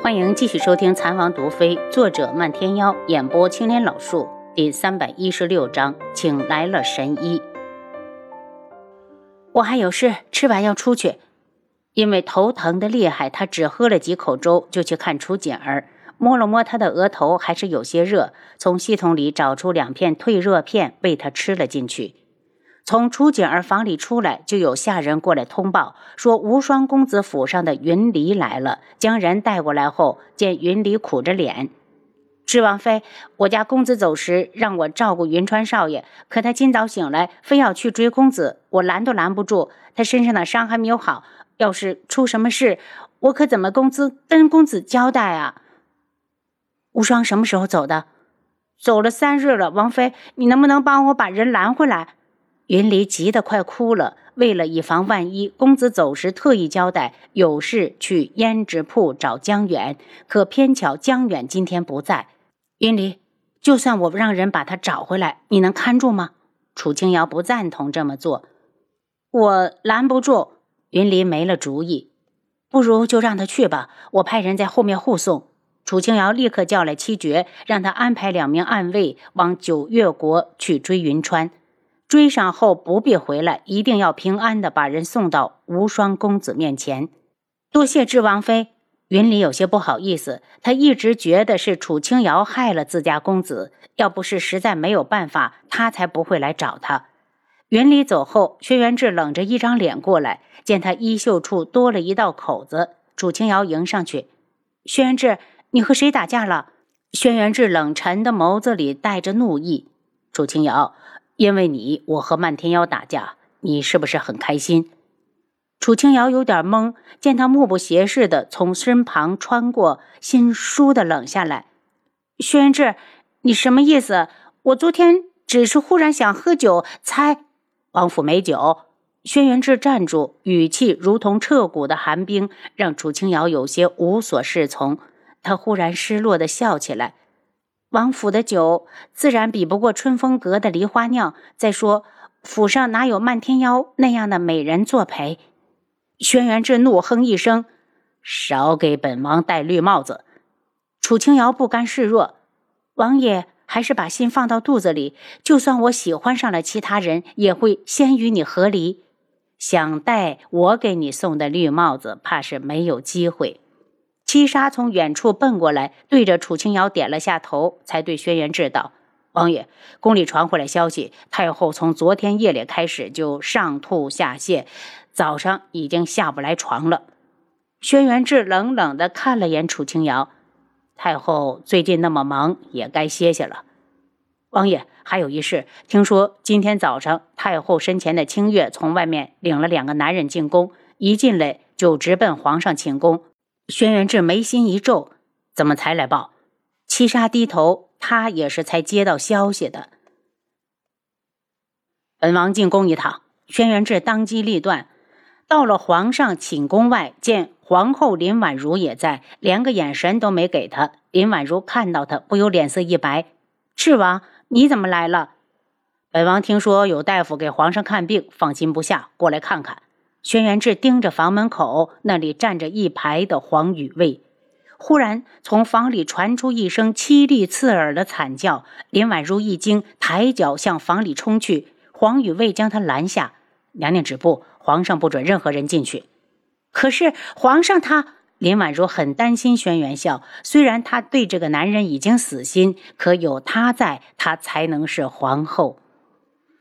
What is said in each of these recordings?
欢迎继续收听《残王毒妃》，作者漫天妖，演播青莲老树，第三百一十六章，请来了神医。我还有事，吃完要出去。因为头疼的厉害，他只喝了几口粥，就去看楚锦儿，摸了摸他的额头，还是有些热，从系统里找出两片退热片，喂他吃了进去。从楚景儿房里出来，就有下人过来通报说，无双公子府上的云离来了。将人带过来后，见云离苦着脸：“智王妃，我家公子走时让我照顾云川少爷，可他今早醒来，非要去追公子，我拦都拦不住。他身上的伤还没有好，要是出什么事，我可怎么公子跟公子交代啊？”无双什么时候走的？走了三日了。王妃，你能不能帮我把人拦回来？云离急得快哭了，为了以防万一，公子走时特意交代有事去胭脂铺找江远，可偏巧江远今天不在。云离，就算我让人把他找回来，你能看住吗？楚清瑶不赞同这么做，我拦不住。云离没了主意，不如就让他去吧，我派人在后面护送。楚清瑶立刻叫来七绝，让他安排两名暗卫往九月国去追云川。追上后不必回来，一定要平安的把人送到无双公子面前。多谢智王妃。云里有些不好意思，他一直觉得是楚清瑶害了自家公子，要不是实在没有办法，他才不会来找他。云里走后，轩辕志冷着一张脸过来，见他衣袖处多了一道口子，楚清瑶迎上去：“轩辕志，你和谁打架了？”轩辕志冷沉的眸子里带着怒意。楚清瑶。因为你，我和漫天妖打架，你是不是很开心？楚清瑶有点懵，见他目不斜视的从身旁穿过，心倏的冷下来。轩辕志，你什么意思？我昨天只是忽然想喝酒，才……王府没酒。轩辕志站住，语气如同彻骨的寒冰，让楚清瑶有些无所适从。他忽然失落的笑起来。王府的酒自然比不过春风阁的梨花酿。再说，府上哪有漫天妖那样的美人作陪？轩辕志怒哼一声：“少给本王戴绿帽子！”楚清瑶不甘示弱：“王爷还是把心放到肚子里。就算我喜欢上了其他人，也会先与你和离。想戴我给你送的绿帽子，怕是没有机会。”七杀从远处奔过来，对着楚清瑶点了下头，才对轩辕志道：“王爷，宫里传回来消息，太后从昨天夜里开始就上吐下泻，早上已经下不来床了。”轩辕志冷冷地看了眼楚清瑶：“太后最近那么忙，也该歇歇了。”王爷，还有一事，听说今天早上太后身前的清月从外面领了两个男人进宫，一进来就直奔皇上寝宫。轩辕志眉心一皱，怎么才来报？七杀低头，他也是才接到消息的。本王进宫一趟。轩辕志当机立断，到了皇上寝宫外，见皇后林婉如也在，连个眼神都没给他。林婉如看到他，不由脸色一白：“赤王，你怎么来了？”本王听说有大夫给皇上看病，放心不下，过来看看。轩辕志盯着房门口，那里站着一排的黄羽卫。忽然，从房里传出一声凄厉刺耳的惨叫。林婉如一惊，抬脚向房里冲去。黄羽卫将她拦下：“娘娘止步，皇上不准任何人进去。”可是皇上他……林婉如很担心轩辕笑。虽然她对这个男人已经死心，可有他在，她才能是皇后。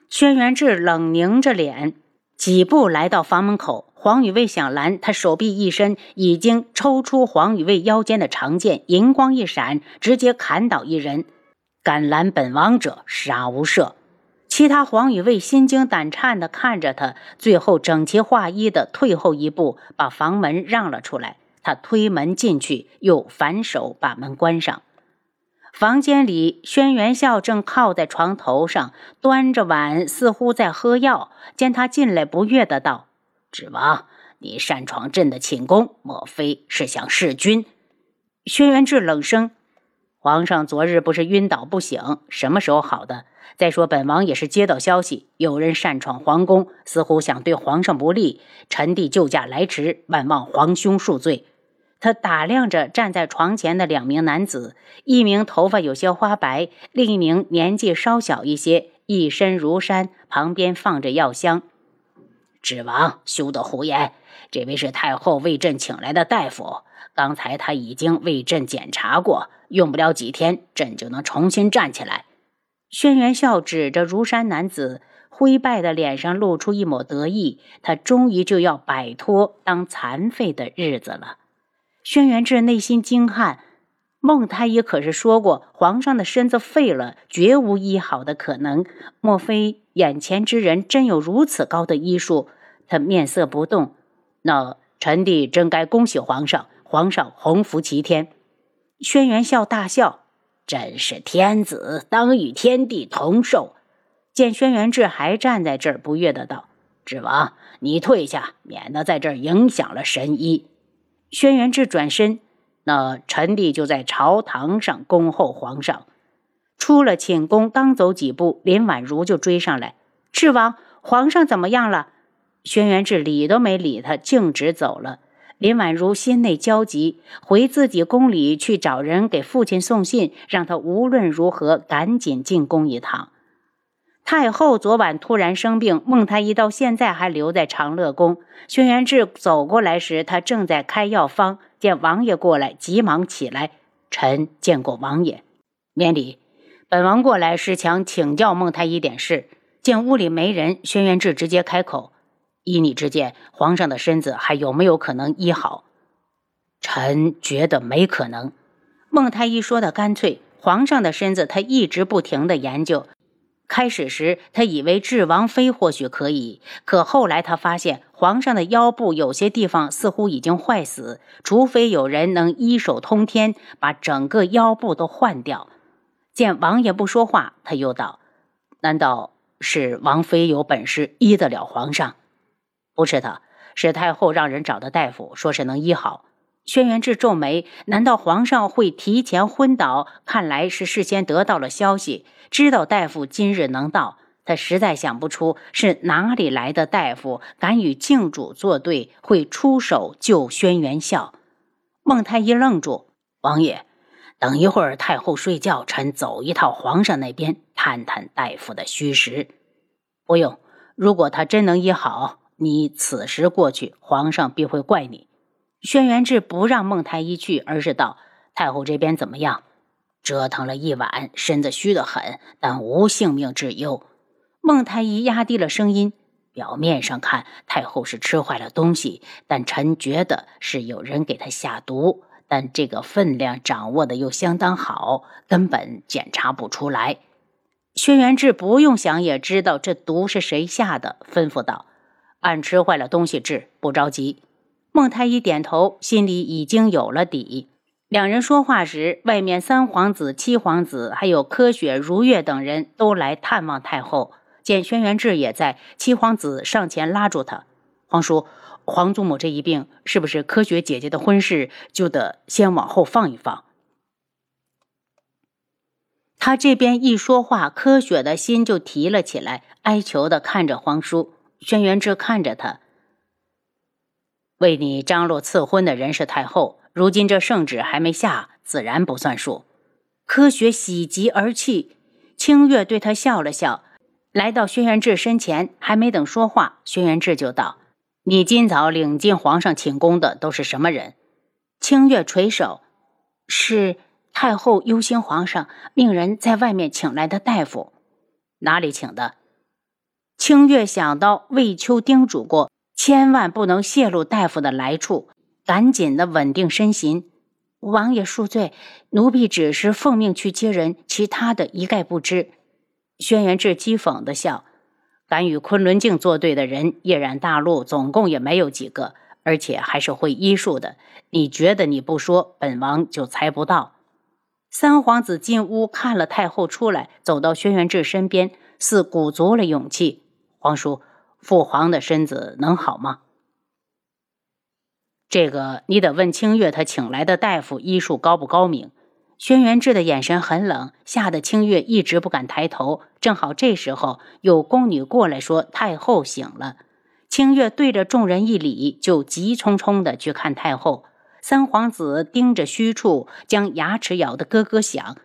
轩辕志冷凝着脸。几步来到房门口，黄雨卫想拦，他手臂一伸，已经抽出黄雨卫腰间的长剑，银光一闪，直接砍倒一人。敢拦本王者，杀无赦！其他黄雨卫心惊胆颤地看着他，最后整齐划一地退后一步，把房门让了出来。他推门进去，又反手把门关上。房间里，轩辕笑正靠在床头上，端着碗，似乎在喝药。见他进来，不悦的道：“指王，你擅闯朕的寝宫，莫非是想弑君？”轩辕志冷声：“皇上昨日不是晕倒不醒，什么时候好的？再说，本王也是接到消息，有人擅闯皇宫，似乎想对皇上不利。臣弟救驾来迟，万望皇兄恕罪。”他打量着站在床前的两名男子，一名头发有些花白，另一名年纪稍小一些，一身如山，旁边放着药箱。指王休得胡言，这位是太后为朕请来的大夫，刚才他已经为朕检查过，用不了几天，朕就能重新站起来。轩辕笑指着如山男子。灰败的脸上露出一抹得意，他终于就要摆脱当残废的日子了。轩辕志内心惊骇，孟太医可是说过，皇上的身子废了，绝无医好的可能。莫非眼前之人真有如此高的医术？他面色不动。那臣弟真该恭喜皇上，皇上洪福齐天。轩辕笑大笑：“朕是天子，当与天地同寿。”见轩辕志还站在这儿，不悦的道：“智王，你退下，免得在这儿影响了神医。”轩辕志转身，那臣弟就在朝堂上恭候皇上。出了寝宫，刚走几步，林婉如就追上来：“智王，皇上怎么样了？”轩辕志理都没理他，径直走了。林婉如心内焦急，回自己宫里去找人给父亲送信，让他无论如何赶紧进宫一趟。太后昨晚突然生病，孟太医到现在还留在长乐宫。轩辕志走过来时，他正在开药方。见王爷过来，急忙起来：“臣见过王爷，免礼。本王过来是想请教孟太医点事。”见屋里没人，轩辕志直接开口：“依你之见，皇上的身子还有没有可能医好？”臣觉得没可能。孟太医说的干脆：“皇上的身子，他一直不停的研究。”开始时，他以为智王妃或许可以，可后来他发现皇上的腰部有些地方似乎已经坏死，除非有人能一手通天，把整个腰部都换掉。见王爷不说话，他又道：“难道是王妃有本事医得了皇上？”“不是的，是太后让人找的大夫，说是能医好。”轩辕志皱眉：“难道皇上会提前昏倒？看来是事先得到了消息。”知道大夫今日能到，他实在想不出是哪里来的大夫敢与靖主作对，会出手救轩辕笑。孟太医愣住：“王爷，等一会儿太后睡觉，臣走一趟皇上那边，探探大夫的虚实。不用，如果他真能医好，你此时过去，皇上必会怪你。”轩辕志不让孟太医去，而是道：“太后这边怎么样？”折腾了一晚，身子虚得很，但无性命之忧。孟太医压低了声音：“表面上看，太后是吃坏了东西，但臣觉得是有人给她下毒。但这个分量掌握的又相当好，根本检查不出来。”轩辕志不用想也知道这毒是谁下的，吩咐道：“按吃坏了东西治，不着急。”孟太医点头，心里已经有了底。两人说话时，外面三皇子、七皇子，还有柯雪、如月等人都来探望太后。见轩辕志也在，七皇子上前拉住他：“皇叔，皇祖母这一病，是不是柯雪姐姐的婚事就得先往后放一放？”他这边一说话，柯雪的心就提了起来，哀求的看着皇叔。轩辕志看着他：“为你张罗赐婚的人是太后。”如今这圣旨还没下，自然不算数。柯雪喜极而泣，清月对他笑了笑，来到轩辕志身前，还没等说话，轩辕志就道：“你今早领进皇上寝宫的都是什么人？”清月垂首：“是太后忧心皇上，命人在外面请来的大夫。哪里请的？”清月想到魏秋叮嘱过，千万不能泄露大夫的来处。赶紧的，稳定身形。王爷恕罪，奴婢只是奉命去接人，其他的一概不知。轩辕志讥讽的笑：“敢与昆仑镜作对的人，夜染大陆总共也没有几个，而且还是会医术的。你觉得你不说，本王就猜不到。”三皇子进屋看了太后出来，走到轩辕志身边，似鼓足了勇气：“皇叔，父皇的身子能好吗？”这个你得问清月，他请来的大夫医术高不高明？轩辕志的眼神很冷，吓得清月一直不敢抬头。正好这时候有宫女过来说太后醒了，清月对着众人一礼，就急匆匆的去看太后。三皇子盯着虚处，将牙齿咬得咯咯响。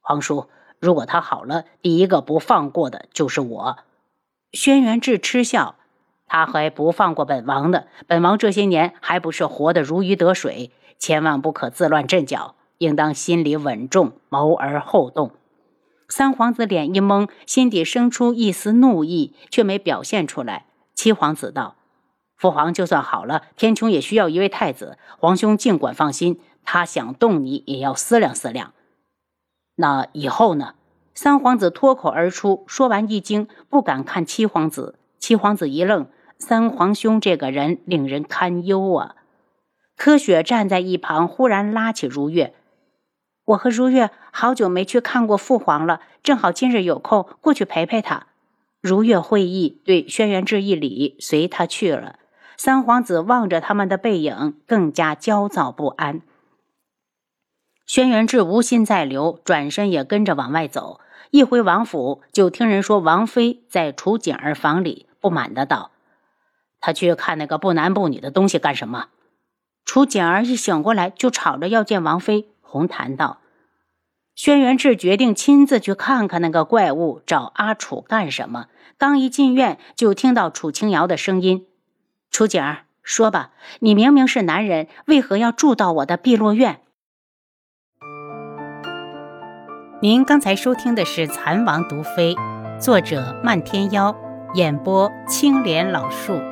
皇叔，如果他好了，第一个不放过的就是我。轩辕志嗤笑：“他还不放过本王呢。本王这些年还不是活得如鱼得水？千万不可自乱阵脚，应当心里稳重，谋而后动。”三皇子脸一懵，心底生出一丝怒意，却没表现出来。七皇子道：“父皇就算好了，天穹也需要一位太子。皇兄尽管放心，他想动你，也要思量思量。那以后呢？”三皇子脱口而出，说完一惊，不敢看七皇子。七皇子一愣：“三皇兄这个人令人堪忧啊！”柯雪站在一旁，忽然拉起如月。我和如月好久没去看过父皇了，正好今日有空过去陪陪他。如月会意，对轩辕志一礼，随他去了。三皇子望着他们的背影，更加焦躁不安。轩辕志无心再留，转身也跟着往外走。一回王府，就听人说王妃在楚景儿房里，不满的道：“他去看那个不男不女的东西干什么？”楚景儿一醒过来，就吵着要见王妃。红檀道：“轩辕志决定亲自去看看那个怪物，找阿楚干什么？”刚一进院，就听到楚清瑶的声音：“楚景儿，说吧，你明明是男人，为何要住到我的碧落院？”您刚才收听的是《蚕王毒妃》，作者漫天妖，演播青莲老树。